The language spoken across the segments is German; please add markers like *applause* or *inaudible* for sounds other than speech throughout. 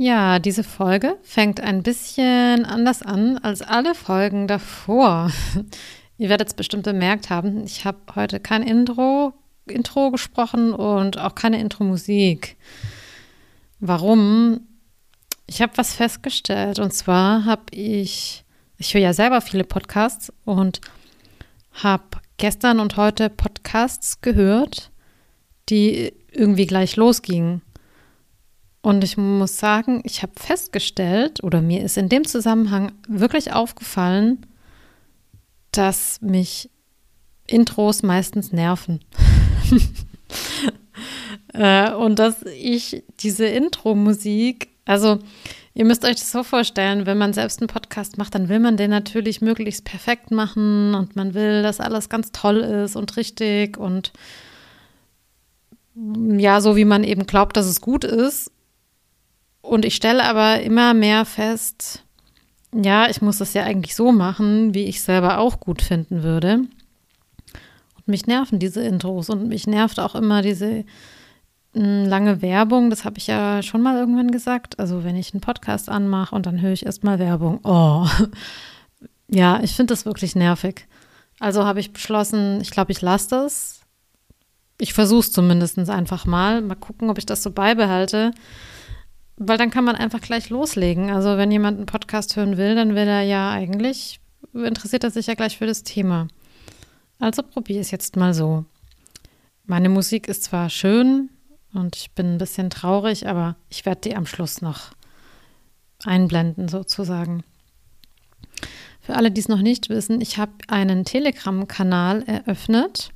Ja, diese Folge fängt ein bisschen anders an als alle Folgen davor. *laughs* Ihr werdet es bestimmt bemerkt haben, ich habe heute kein Intro, Intro gesprochen und auch keine Intro-Musik. Warum? Ich habe was festgestellt und zwar habe ich, ich höre ja selber viele Podcasts und habe gestern und heute Podcasts gehört, die irgendwie gleich losgingen. Und ich muss sagen, ich habe festgestellt oder mir ist in dem Zusammenhang wirklich aufgefallen, dass mich Intros meistens nerven. *laughs* Äh, und dass ich diese Intro-Musik, also ihr müsst euch das so vorstellen, wenn man selbst einen Podcast macht, dann will man den natürlich möglichst perfekt machen und man will, dass alles ganz toll ist und richtig und ja, so wie man eben glaubt, dass es gut ist. Und ich stelle aber immer mehr fest, ja, ich muss das ja eigentlich so machen, wie ich selber auch gut finden würde. Und mich nerven diese Intros und mich nervt auch immer diese hm, lange Werbung. Das habe ich ja schon mal irgendwann gesagt. Also wenn ich einen Podcast anmache und dann höre ich erstmal Werbung. Oh, *laughs* ja, ich finde das wirklich nervig. Also habe ich beschlossen, ich glaube, ich lasse das. Ich versuche es zumindest einfach mal. Mal gucken, ob ich das so beibehalte. Weil dann kann man einfach gleich loslegen. Also wenn jemand einen Podcast hören will, dann will er ja eigentlich, interessiert er sich ja gleich für das Thema. Also probiere es jetzt mal so. Meine Musik ist zwar schön und ich bin ein bisschen traurig, aber ich werde die am Schluss noch einblenden sozusagen. Für alle, die es noch nicht wissen, ich habe einen Telegram-Kanal eröffnet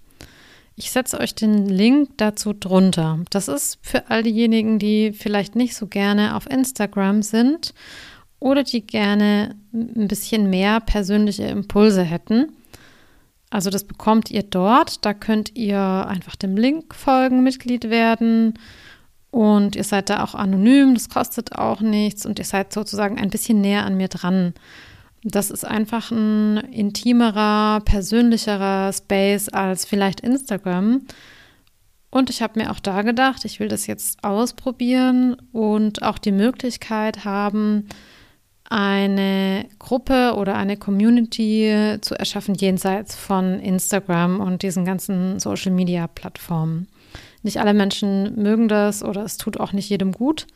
ich setze euch den Link dazu drunter. Das ist für all diejenigen, die vielleicht nicht so gerne auf Instagram sind oder die gerne ein bisschen mehr persönliche Impulse hätten. Also das bekommt ihr dort. Da könnt ihr einfach dem Link folgen, Mitglied werden. Und ihr seid da auch anonym, das kostet auch nichts und ihr seid sozusagen ein bisschen näher an mir dran. Das ist einfach ein intimerer, persönlicherer Space als vielleicht Instagram. Und ich habe mir auch da gedacht, ich will das jetzt ausprobieren und auch die Möglichkeit haben, eine Gruppe oder eine Community zu erschaffen jenseits von Instagram und diesen ganzen Social-Media-Plattformen. Nicht alle Menschen mögen das oder es tut auch nicht jedem gut.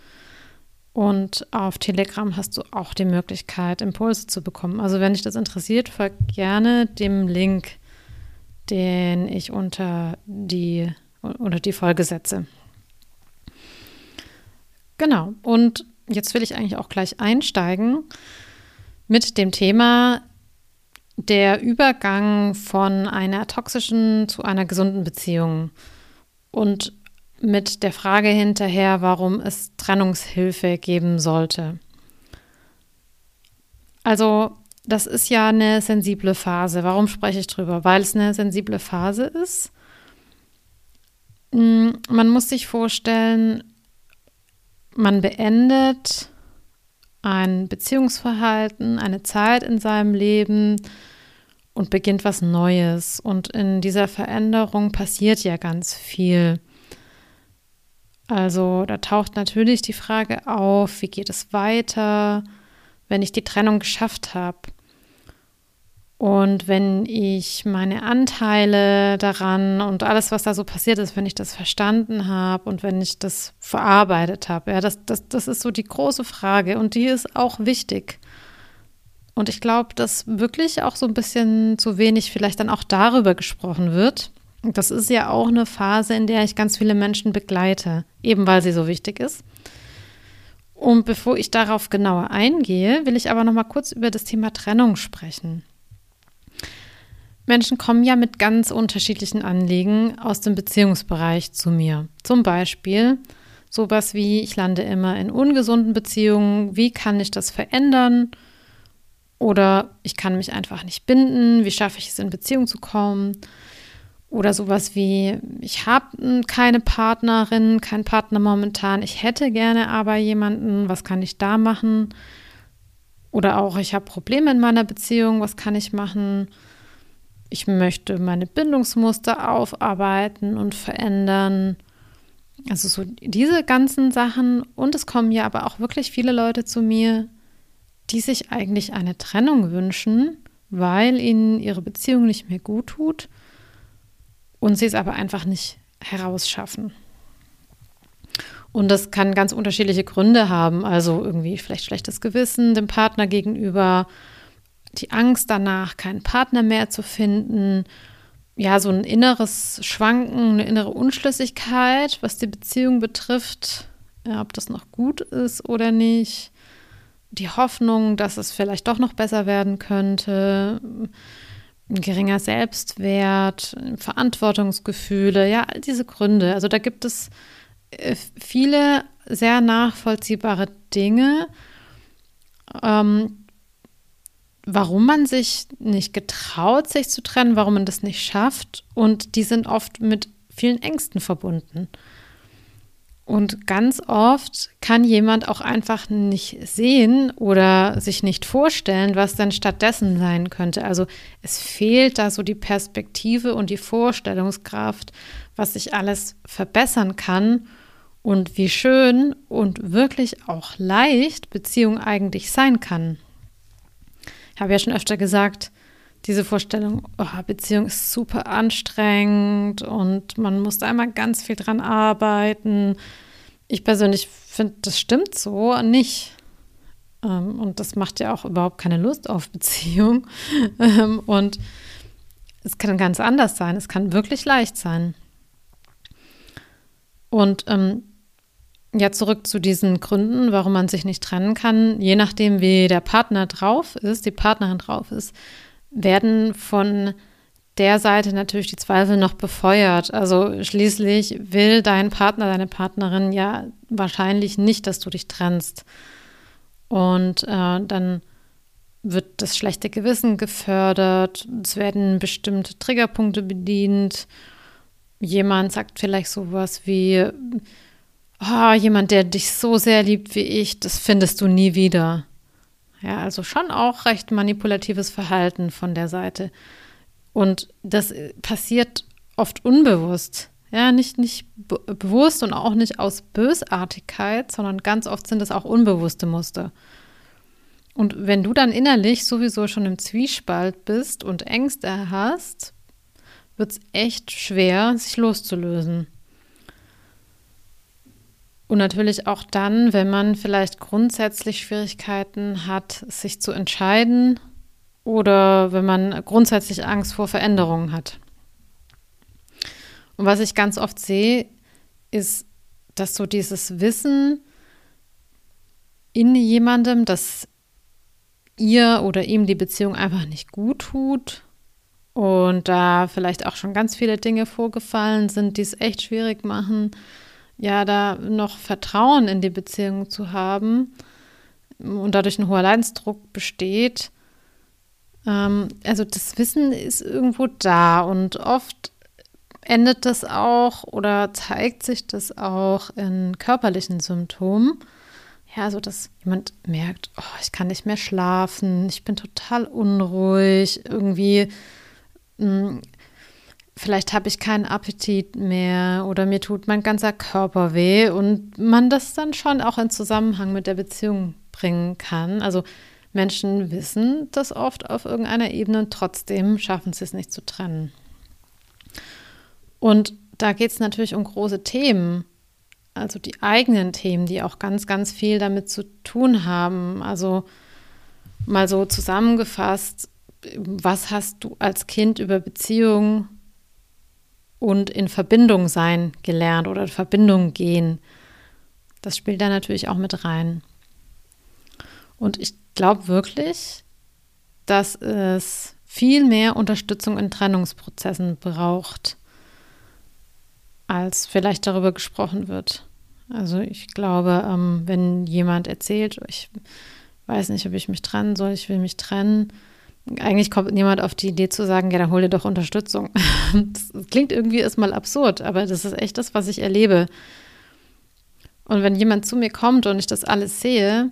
Und auf Telegram hast du auch die Möglichkeit, Impulse zu bekommen. Also wenn dich das interessiert, folg gerne dem Link, den ich unter die, unter die Folge setze. Genau. Und jetzt will ich eigentlich auch gleich einsteigen mit dem Thema der Übergang von einer toxischen zu einer gesunden Beziehung. Und mit der Frage hinterher, warum es Trennungshilfe geben sollte. Also, das ist ja eine sensible Phase. Warum spreche ich drüber? Weil es eine sensible Phase ist. Hm, man muss sich vorstellen, man beendet ein Beziehungsverhalten, eine Zeit in seinem Leben und beginnt was Neues. Und in dieser Veränderung passiert ja ganz viel. Also da taucht natürlich die Frage auf, wie geht es weiter, wenn ich die Trennung geschafft habe. Und wenn ich meine Anteile daran und alles, was da so passiert ist, wenn ich das verstanden habe und wenn ich das verarbeitet habe, ja, das, das, das ist so die große Frage und die ist auch wichtig. Und ich glaube, dass wirklich auch so ein bisschen zu wenig vielleicht dann auch darüber gesprochen wird. Das ist ja auch eine Phase, in der ich ganz viele Menschen begleite, eben weil sie so wichtig ist. Und bevor ich darauf genauer eingehe, will ich aber noch mal kurz über das Thema Trennung sprechen. Menschen kommen ja mit ganz unterschiedlichen Anliegen aus dem Beziehungsbereich zu mir. Zum Beispiel sowas wie, ich lande immer in ungesunden Beziehungen, wie kann ich das verändern? Oder ich kann mich einfach nicht binden, wie schaffe ich es in Beziehung zu kommen? Oder sowas wie, ich habe keine Partnerin, keinen Partner momentan, ich hätte gerne aber jemanden, was kann ich da machen? Oder auch, ich habe Probleme in meiner Beziehung, was kann ich machen? Ich möchte meine Bindungsmuster aufarbeiten und verändern. Also so diese ganzen Sachen und es kommen ja aber auch wirklich viele Leute zu mir, die sich eigentlich eine Trennung wünschen, weil ihnen ihre Beziehung nicht mehr gut tut und sie es aber einfach nicht herausschaffen. Und das kann ganz unterschiedliche Gründe haben. Also irgendwie vielleicht schlechtes Gewissen dem Partner gegenüber, die Angst danach, keinen Partner mehr zu finden. Ja, so ein inneres Schwanken, eine innere Unschlüssigkeit, was die Beziehung betrifft, ja, ob das noch gut ist oder nicht. Die Hoffnung, dass es vielleicht doch noch besser werden könnte. Ein geringer Selbstwert, Verantwortungsgefühle, ja, all diese Gründe. Also da gibt es äh, viele sehr nachvollziehbare Dinge, ähm, warum man sich nicht getraut, sich zu trennen, warum man das nicht schafft. Und die sind oft mit vielen Ängsten verbunden. Und ganz oft kann jemand auch einfach nicht sehen oder sich nicht vorstellen, was dann stattdessen sein könnte. Also es fehlt da so die Perspektive und die Vorstellungskraft, was sich alles verbessern kann und wie schön und wirklich auch leicht Beziehung eigentlich sein kann. Ich habe ja schon öfter gesagt, diese Vorstellung, oh, Beziehung ist super anstrengend und man muss da einmal ganz viel dran arbeiten. Ich persönlich finde, das stimmt so nicht. Ähm, und das macht ja auch überhaupt keine Lust auf Beziehung. *laughs* Ähm, und es kann ganz anders sein. Es kann wirklich leicht sein. Und ähm, ja, zurück zu diesen Gründen, warum man sich nicht trennen kann. Je nachdem, wie der Partner drauf ist, die Partnerin drauf ist, werden von der Seite natürlich die Zweifel noch befeuert. Also schließlich will dein Partner, deine Partnerin ja wahrscheinlich nicht, dass du dich trennst. Und äh, dann wird das schlechte Gewissen gefördert, es werden bestimmte Triggerpunkte bedient. Jemand sagt vielleicht sowas wie, oh, jemand, der dich so sehr liebt wie ich, das findest du nie wieder. Ja, also schon auch recht manipulatives Verhalten von der Seite. Und das passiert oft unbewusst. Ja, nicht, nicht be bewusst und auch nicht aus Bösartigkeit, sondern ganz oft sind es auch unbewusste Muster. Und wenn du dann innerlich sowieso schon im Zwiespalt bist und Ängste hast, wird es echt schwer, sich loszulösen. Und natürlich auch dann, wenn man vielleicht grundsätzlich Schwierigkeiten hat, sich zu entscheiden oder wenn man grundsätzlich Angst vor Veränderungen hat. Und was ich ganz oft sehe, ist, dass so dieses Wissen in jemandem, dass ihr oder ihm die Beziehung einfach nicht gut tut und da vielleicht auch schon ganz viele Dinge vorgefallen sind, die es echt schwierig machen, ja, da noch Vertrauen in die Beziehung zu haben und dadurch ein hoher Leidensdruck besteht. Ähm, also das Wissen ist irgendwo da und oft endet das auch oder zeigt sich das auch in körperlichen Symptomen. Ja, also dass jemand merkt, oh, ich kann nicht mehr schlafen, ich bin total unruhig, irgendwie mh, hm, vielleicht habe ich keinen Appetit mehr oder mir tut mein ganzer Körper weh und man das dann schon auch in Zusammenhang mit der Beziehung bringen kann. Also Menschen wissen das oft auf irgendeiner Ebene und trotzdem schaffen sie es nicht zu trennen. Und da geht es natürlich um große Themen, also die eigenen Themen, die auch ganz, ganz viel damit zu tun haben. Also mal so zusammengefasst, was hast du als Kind über Beziehungen und in Verbindung sein gelernt oder in Verbindung gehen. Das spielt da natürlich auch mit rein. Und ich glaube wirklich, dass es viel mehr Unterstützung in Trennungsprozessen braucht, als vielleicht darüber gesprochen wird. Also ich glaube, ähm, wenn jemand erzählt, ich weiß nicht, ob ich mich trennen soll, ich will mich trennen, eigentlich kommt niemand auf die Idee zu sagen, ja, dann hol dir doch Unterstützung. *laughs* Das klingt irgendwie erstmal absurd, aber das ist echt das, was ich erlebe. Und wenn jemand zu mir kommt und ich das alles sehe,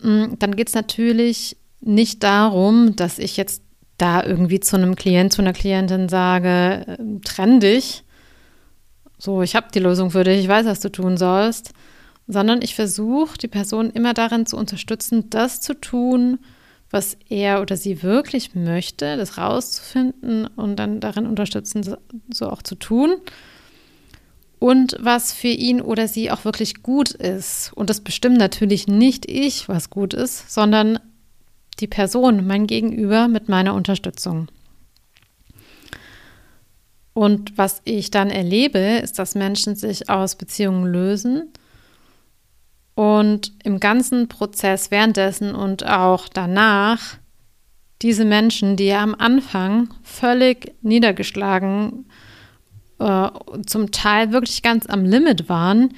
mm, dann geht es natürlich nicht darum, dass ich jetzt da irgendwie zu einem Klient, zu einer Klientin sage, ähm, trenn dich, so, ich habe die Lösung für dich, ich weiß, was du tun sollst, sondern ich versuche, die Person immer darin zu unterstützen, das zu tun, was er oder sie wirklich möchte, das rauszufinden und dann darin unterstützen, so auch zu tun. Und was für ihn oder sie auch wirklich gut ist. Und das bestimmt natürlich nicht ich, was gut ist, sondern die Person, mein Gegenüber mit meiner Unterstützung. Und was ich dann erlebe, ist, dass Menschen sich aus Beziehungen lösen und im ganzen Prozess währenddessen und auch danach diese Menschen, die ja am Anfang völlig niedergeschlagen, äh, zum Teil wirklich ganz am Limit waren,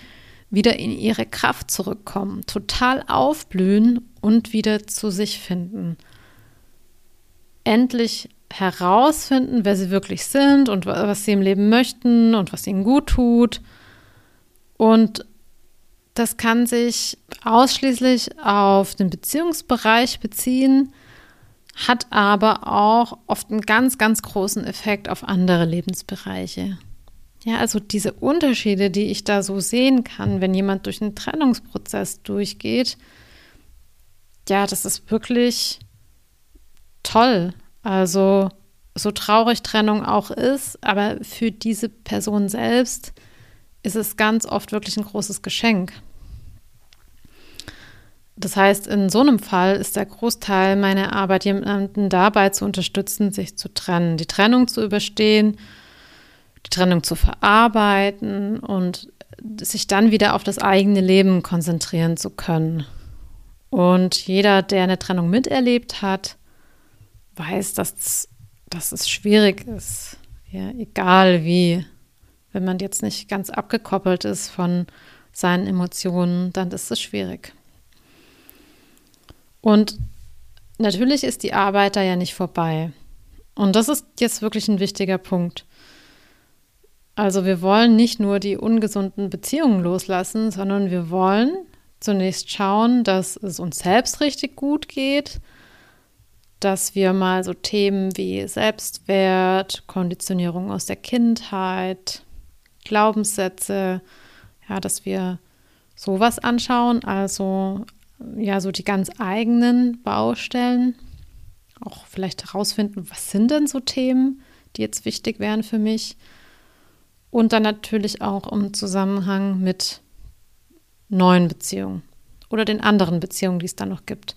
wieder in ihre Kraft zurückkommen, total aufblühen und wieder zu sich finden. Endlich herausfinden, wer sie wirklich sind und was sie im Leben möchten und was ihnen gut tut. Und das kann sich ausschließlich auf den Beziehungsbereich beziehen, hat aber auch oft einen ganz, ganz großen Effekt auf andere Lebensbereiche. Ja, also diese Unterschiede, die ich da so sehen kann, wenn jemand durch einen Trennungsprozess durchgeht, ja, das ist wirklich toll. Also so traurig Trennung auch ist, aber für diese Person selbst ist es ganz oft wirklich ein großes Geschenk. Das heißt, in so einem Fall ist der Großteil meiner Arbeit, jemanden dabei zu unterstützen, sich zu trennen, die Trennung zu überstehen, die Trennung zu verarbeiten und sich dann wieder auf das eigene Leben konzentrieren zu können. Und jeder, der eine Trennung miterlebt hat, weiß, dass, dass es schwierig ist. Ja, egal wie. Wenn man jetzt nicht ganz abgekoppelt ist von seinen Emotionen, dann ist es schwierig. Und natürlich ist die Arbeit da ja nicht vorbei. Und das ist jetzt wirklich ein wichtiger Punkt. Also wir wollen nicht nur die ungesunden Beziehungen loslassen, sondern wir wollen zunächst schauen, dass es uns selbst richtig gut geht, dass wir mal so Themen wie Selbstwert, Konditionierung aus der Kindheit, Glaubenssätze, ja, dass wir sowas anschauen, also ja, so die ganz eigenen Baustellen, auch vielleicht herausfinden, was sind denn so Themen, die jetzt wichtig wären für mich und dann natürlich auch im Zusammenhang mit neuen Beziehungen oder den anderen Beziehungen, die es dann noch gibt.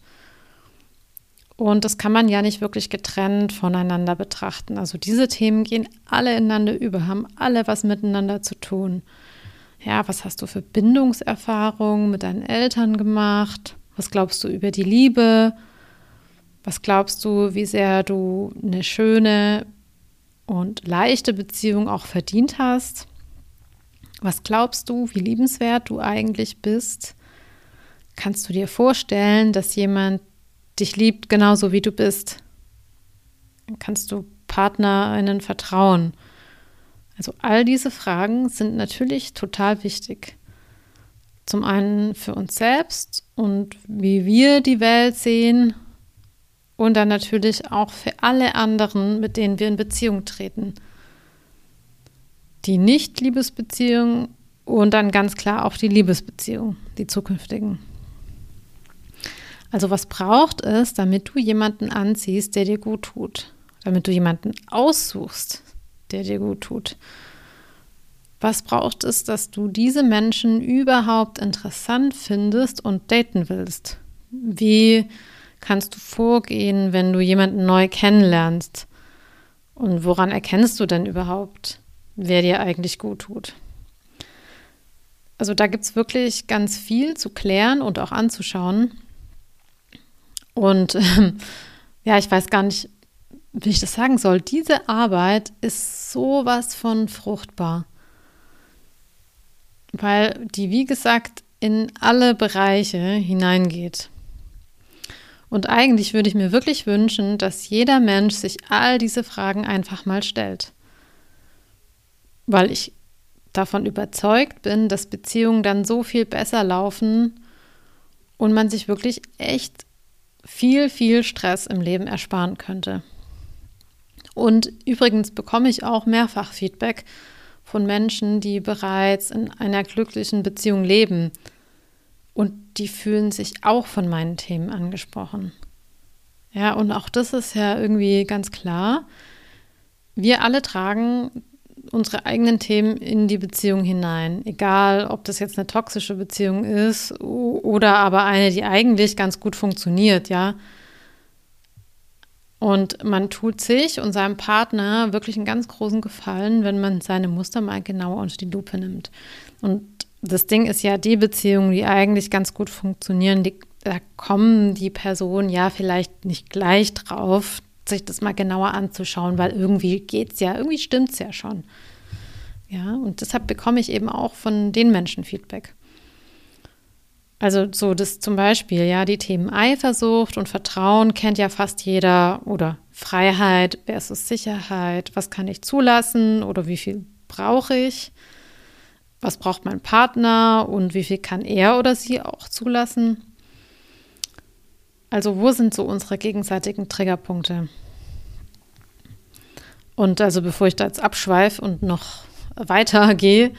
Und das kann man ja nicht wirklich getrennt voneinander betrachten. Also diese Themen gehen alle ineinander über, haben alle was miteinander zu tun. Ja, was hast du für Bindungserfahrungen mit deinen Eltern gemacht? Was glaubst du über die Liebe? Was glaubst du, wie sehr du eine schöne und leichte Beziehung auch verdient hast? Was glaubst du, wie liebenswert du eigentlich bist? Kannst du dir vorstellen, dass jemand dich liebt, genauso wie du bist. Kannst du PartnerInnen vertrauen. Also all diese Fragen sind natürlich total wichtig. Zum einen für uns selbst und wie wir die Welt sehen und dann natürlich auch für alle anderen, mit denen wir in Beziehung treten. Die Nicht-Liebesbeziehung und dann ganz klar auch die Liebesbeziehung, die zukünftigen. Also was braucht es, damit du jemanden anziehst, der dir gut tut? Damit du jemanden aussuchst, der dir gut tut? Was braucht es, dass du diese Menschen überhaupt interessant findest und daten willst? Wie kannst du vorgehen, wenn du jemanden neu kennenlernst? Und woran erkennst du denn überhaupt, wer dir eigentlich gut tut? Also da gibt es wirklich ganz viel zu klären und auch anzuschauen. Und ähm, *laughs* ja, ich weiß gar nicht, wie ich das sagen soll. Diese Arbeit ist sowas von fruchtbar, weil die, wie gesagt, in alle Bereiche hineingeht. Und eigentlich würde ich mir wirklich wünschen, dass jeder Mensch sich all diese Fragen einfach mal stellt. Weil ich davon überzeugt bin, dass Beziehungen dann so viel besser laufen und man sich wirklich echt viel, viel Stress im Leben ersparen könnte. Und übrigens bekomme ich auch mehrfach Feedback von Menschen, die bereits in einer glücklichen Beziehung leben. Und die fühlen sich auch von meinen Themen angesprochen. Ja, und auch das ist ja irgendwie ganz klar. Wir alle tragen unsere eigenen Themen in die Beziehung hinein. Egal, ob das jetzt eine toxische Beziehung ist oder aber eine, die eigentlich ganz gut funktioniert, ja. Und man tut sich und seinem Partner wirklich einen ganz großen Gefallen, wenn man seine Muster mal genauer unter die Lupe nimmt. Und das Ding ist ja, die Beziehungen, die eigentlich ganz gut funktionieren, die, da kommen die Personen ja vielleicht nicht gleich drauf, sich das mal genauer anzuschauen, weil irgendwie geht es ja, irgendwie stimmt es ja schon. Ja, und deshalb bekomme ich eben auch von den Menschen Feedback. Also so das zum Beispiel, ja, die Themen Eifersucht und Vertrauen kennt ja fast jeder oder Freiheit versus Sicherheit. Was kann ich zulassen oder wie viel brauche ich? Was braucht mein Partner und wie viel kann er oder sie auch zulassen? Also wo sind so unsere gegenseitigen Triggerpunkte? Und also bevor ich da jetzt abschweife und noch weitergehe,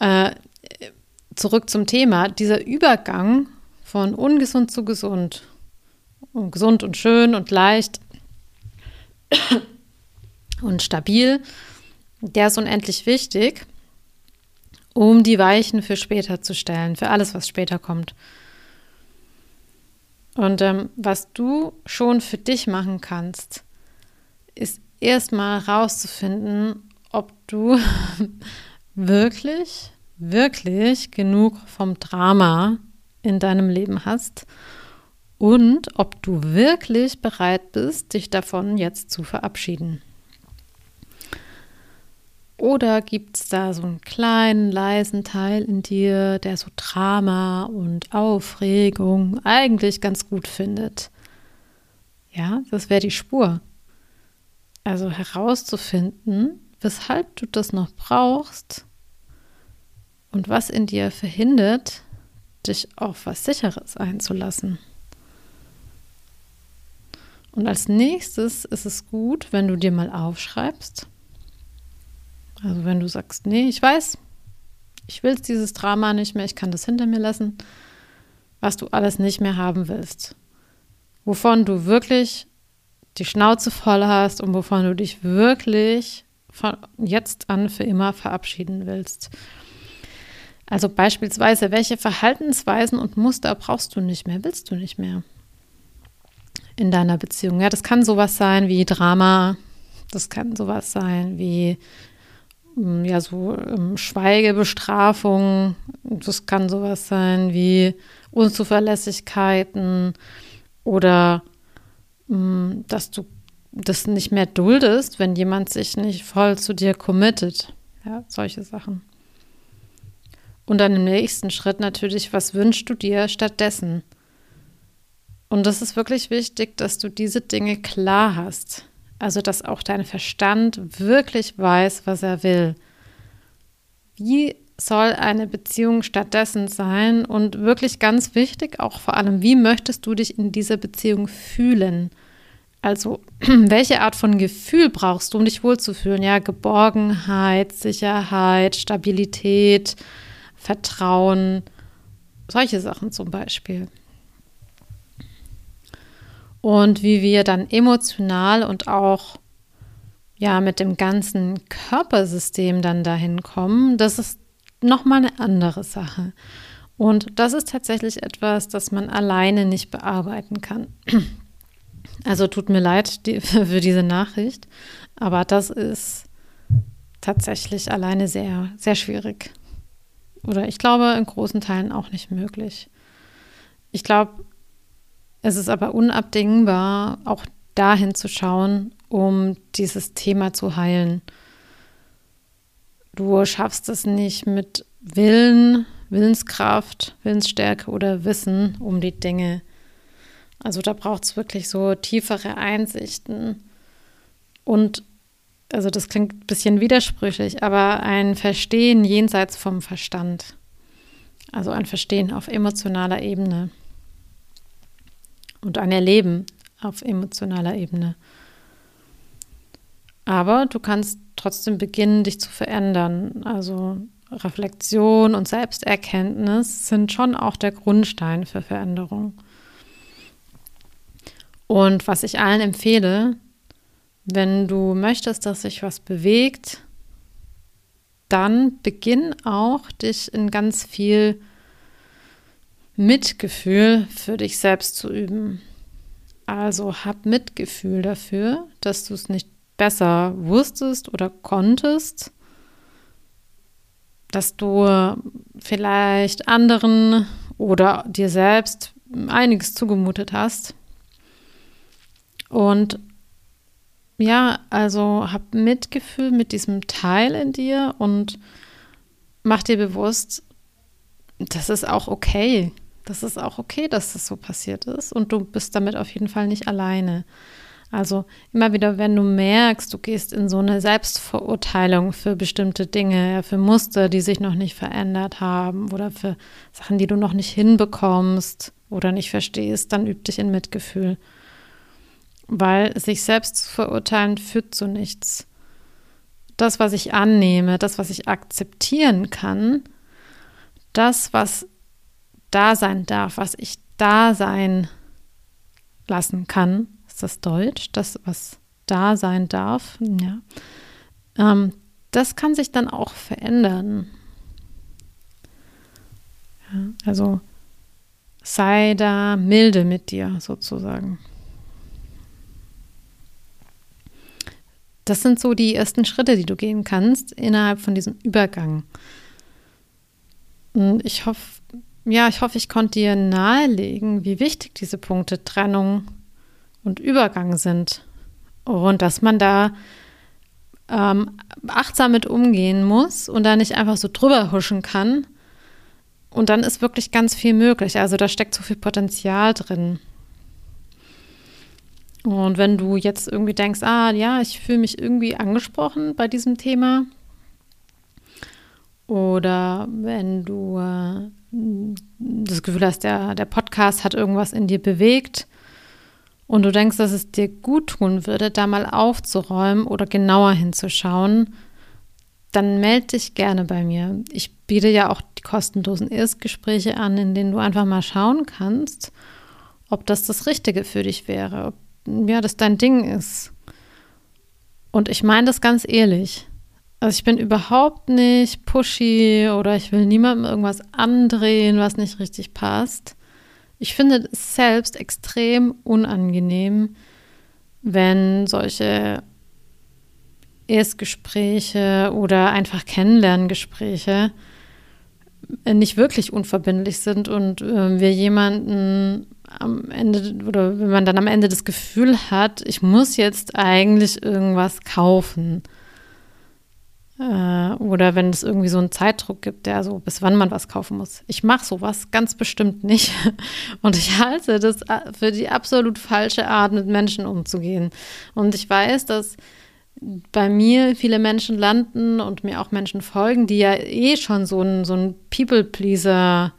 äh, zurück zum Thema, dieser Übergang von ungesund zu gesund und gesund und schön und leicht *coughs* und stabil, der ist unendlich wichtig, um die Weichen für später zu stellen, für alles, was später kommt. Und ähm, was du schon für dich machen kannst, ist erstmal rauszufinden, ob du *laughs* wirklich wirklich genug vom Drama in deinem Leben hast und ob du wirklich bereit bist, dich davon jetzt zu verabschieden. Oder gibt es da so einen kleinen, leisen Teil in dir, der so Drama und Aufregung eigentlich ganz gut findet? Ja, das wäre die Spur. Also herauszufinden, weshalb du das noch brauchst und was in dir verhindert, dich auf was Sicheres einzulassen. Und als nächstes ist es gut, wenn du dir mal aufschreibst. Also wenn du sagst, nee, ich weiß, ich will dieses Drama nicht mehr, ich kann das hinter mir lassen, was du alles nicht mehr haben willst. Wovon du wirklich die Schnauze voll hast und wovon du dich wirklich von jetzt an für immer verabschieden willst. Also beispielsweise, welche Verhaltensweisen und Muster brauchst du nicht mehr, willst du nicht mehr in deiner Beziehung? Ja, das kann sowas sein wie Drama, das kann sowas sein wie mm, ja so ähm, Schweigebestrafung, das kann sowas sein wie Unzuverlässigkeiten oder mm, dass du das nicht mehr duldest, wenn jemand sich nicht voll zu dir committet. Ja, solche Sachen. Und dann im nächsten Schritt natürlich, was wünschst du dir stattdessen? Und das ist wirklich wichtig, dass du diese Dinge klar hast. Also, dass auch dein Verstand wirklich weiß, was er will. Wie soll eine Beziehung stattdessen sein? Und wirklich ganz wichtig, auch vor allem, wie möchtest du dich in dieser Beziehung fühlen? Also, *clears throat* welche Art von Gefühl brauchst du, um dich wohlzufühlen? Ja, Geborgenheit, Sicherheit, Stabilität, Vertrauen, solche Sachen zum Beispiel. Und wie wir dann emotional und auch ja mit dem ganzen Körpersystem dann dahin kommen, das ist nochmal eine andere Sache. Und das ist tatsächlich etwas, das man alleine nicht bearbeiten kann. *clears throat* Also tut mir leid die, *laughs* für diese Nachricht, aber das ist tatsächlich alleine sehr, sehr schwierig. Oder ich glaube, in großen Teilen auch nicht möglich. Ich glaube, es ist aber unabdingbar, auch dahin zu schauen, um dieses Thema zu heilen. Du schaffst es nicht mit Willen, Willenskraft, Willensstärke oder Wissen um die Dinge. Also da braucht es wirklich so tiefere Einsichten und also das klingt ein bisschen widersprüchlich, aber ein Verstehen jenseits vom Verstand. Also ein Verstehen auf emotionaler Ebene. Und ein Erleben auf emotionaler Ebene. Aber du kannst trotzdem beginnen, dich zu verändern. Also Reflexion und Selbsterkenntnis sind schon auch der Grundstein für Veränderung. Und was ich allen empfehle, wenn du möchtest, dass sich was bewegt, dann beginn auch, dich in ganz viel Mitgefühl für dich selbst zu üben. Also hab Mitgefühl dafür, dass du es nicht besser wusstest oder konntest, dass du vielleicht anderen oder dir selbst einiges zugemutet hast. Und ja, also hab Mitgefühl mit diesem Teil in dir und mach dir bewusst, das ist auch okay. Das ist auch okay, dass das so passiert ist und du bist damit auf jeden Fall nicht alleine. Also immer wieder, wenn du merkst, du gehst in so eine Selbstverurteilung für bestimmte Dinge, für Muster, die sich noch nicht verändert haben oder für Sachen, die du noch nicht hinbekommst oder nicht verstehst, dann üb dich in Mitgefühl. Weil sich selbst zu verurteilen führt zu nichts. Das, was ich annehme, das, was ich akzeptieren kann, das, was da sein darf, was ich da sein lassen kann, ist das Deutsch, das, was da sein darf, ja. Ähm, das kann sich dann auch verändern. Ja, also sei da milde mit dir sozusagen. Das sind so die ersten Schritte, die du gehen kannst innerhalb von diesem Übergang. Und ich hoffe, ja, ich hoffe, ich konnte dir nahelegen, wie wichtig diese Punkte Trennung und Übergang sind. Und dass man da ähm, achtsam mit umgehen muss und da nicht einfach so drüber huschen kann. Und dann ist wirklich ganz viel möglich. Also da steckt so viel Potenzial drin. Und wenn du jetzt irgendwie denkst, ah ja, ich fühle mich irgendwie angesprochen bei diesem Thema, oder wenn du äh, das Gefühl hast, der, der Podcast hat irgendwas in dir bewegt und du denkst, dass es dir gut tun würde, da mal aufzuräumen oder genauer hinzuschauen, dann melde dich gerne bei mir. Ich biete ja auch die kostenlosen Erstgespräche an, in denen du einfach mal schauen kannst, ob das das Richtige für dich wäre, ob ja, das dein Ding ist. Und ich meine das ganz ehrlich. Also ich bin überhaupt nicht pushy oder ich will niemandem irgendwas andrehen, was nicht richtig passt. Ich finde es selbst extrem unangenehm, wenn solche Erstgespräche oder einfach Kennenlerngespräche nicht wirklich unverbindlich sind und äh, wir jemanden am Ende oder wenn man dann am Ende das Gefühl hat, ich muss jetzt eigentlich irgendwas kaufen äh, oder wenn es irgendwie so einen Zeitdruck gibt, der so, bis wann man was kaufen muss. Ich mache sowas ganz bestimmt nicht. *laughs* Und ich halte das für die absolut falsche Art, mit Menschen umzugehen. Und ich weiß, dass bei mir viele Menschen landen und mir auch Menschen folgen, die ja eh schon so ein, so ein People-Pleaser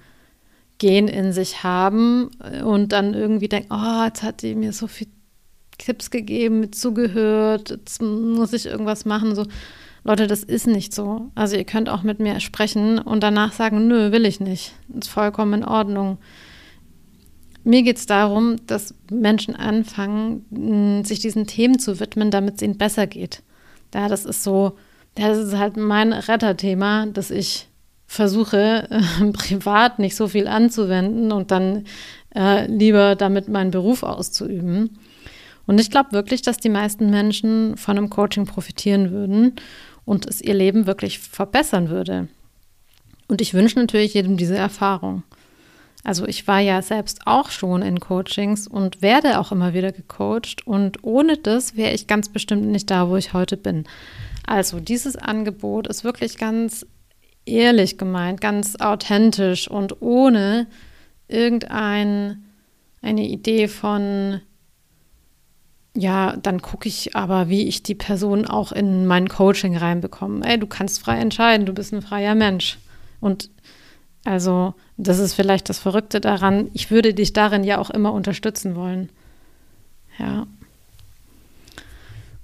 Gen in sich haben und dann irgendwie denken, oh, jetzt hat die mir so viel Tipps gegeben, zugehört, jetzt muss ich irgendwas machen. So, Leute, das ist nicht so. Also ihr könnt auch mit mir sprechen und danach sagen, nö, will ich nicht. Ist vollkommen in Ordnung. Mir geht es darum, dass Menschen anfangen, sich diesen Themen zu widmen, damit es ihnen besser geht. Ja, das ist so, das ist halt mein Retterthema, dass ich versuche, äh, *laughs* privat nicht so viel anzuwenden und dann äh, lieber damit meinen Beruf auszuüben. Und ich glaube wirklich, dass die meisten Menschen von einem Coaching profitieren würden und es ihr Leben wirklich verbessern würde. Und ich wünsche natürlich jedem diese Erfahrung. Also ich war ja selbst auch schon in Coachings und werde auch immer wieder gecoacht und ohne das wäre ich ganz bestimmt nicht da, wo ich heute bin. Also dieses Angebot ist wirklich ganz ehrlich gemeint, ganz authentisch und ohne irgendeine Idee von ja, dann gucke ich aber, wie ich die Person auch in mein Coaching reinbekomme. Ey, du kannst frei entscheiden, du bist ein freier Mensch. Und also, das ist vielleicht das Verrückte daran. Ich würde dich darin ja auch immer unterstützen wollen. Ja.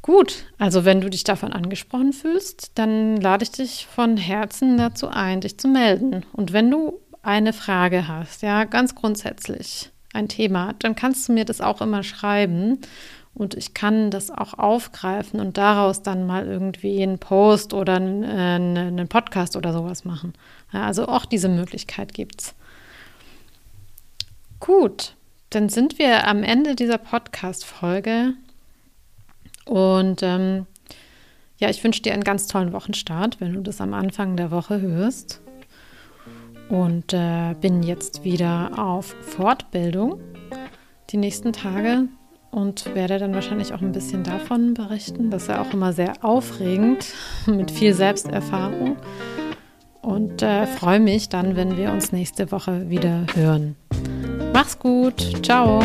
Gut, also wenn du dich davon angesprochen fühlst, dann lade ich dich von Herzen dazu ein, dich zu melden. Und wenn du eine Frage hast, ja, ganz grundsätzlich ein Thema, dann kannst du mir das auch immer schreiben und ich kann das auch aufgreifen und daraus dann mal irgendwie einen Post oder einen, äh, einen Podcast oder sowas machen. Ja, also auch diese Möglichkeit gibt es. Gut, dann sind wir am Ende dieser Podcast-Folge und ähm, ja, ich wünsche dir einen ganz tollen Wochenstart, wenn du das am Anfang der Woche hörst. Und äh, bin jetzt wieder auf Fortbildung die nächsten Tage und werde dann wahrscheinlich auch ein bisschen davon berichten. Das ist ja auch immer sehr aufregend *laughs* mit viel Selbsterfahrung. Und äh, freue mich dann, wenn wir uns nächste Woche wieder hören. Mach's gut. Ciao.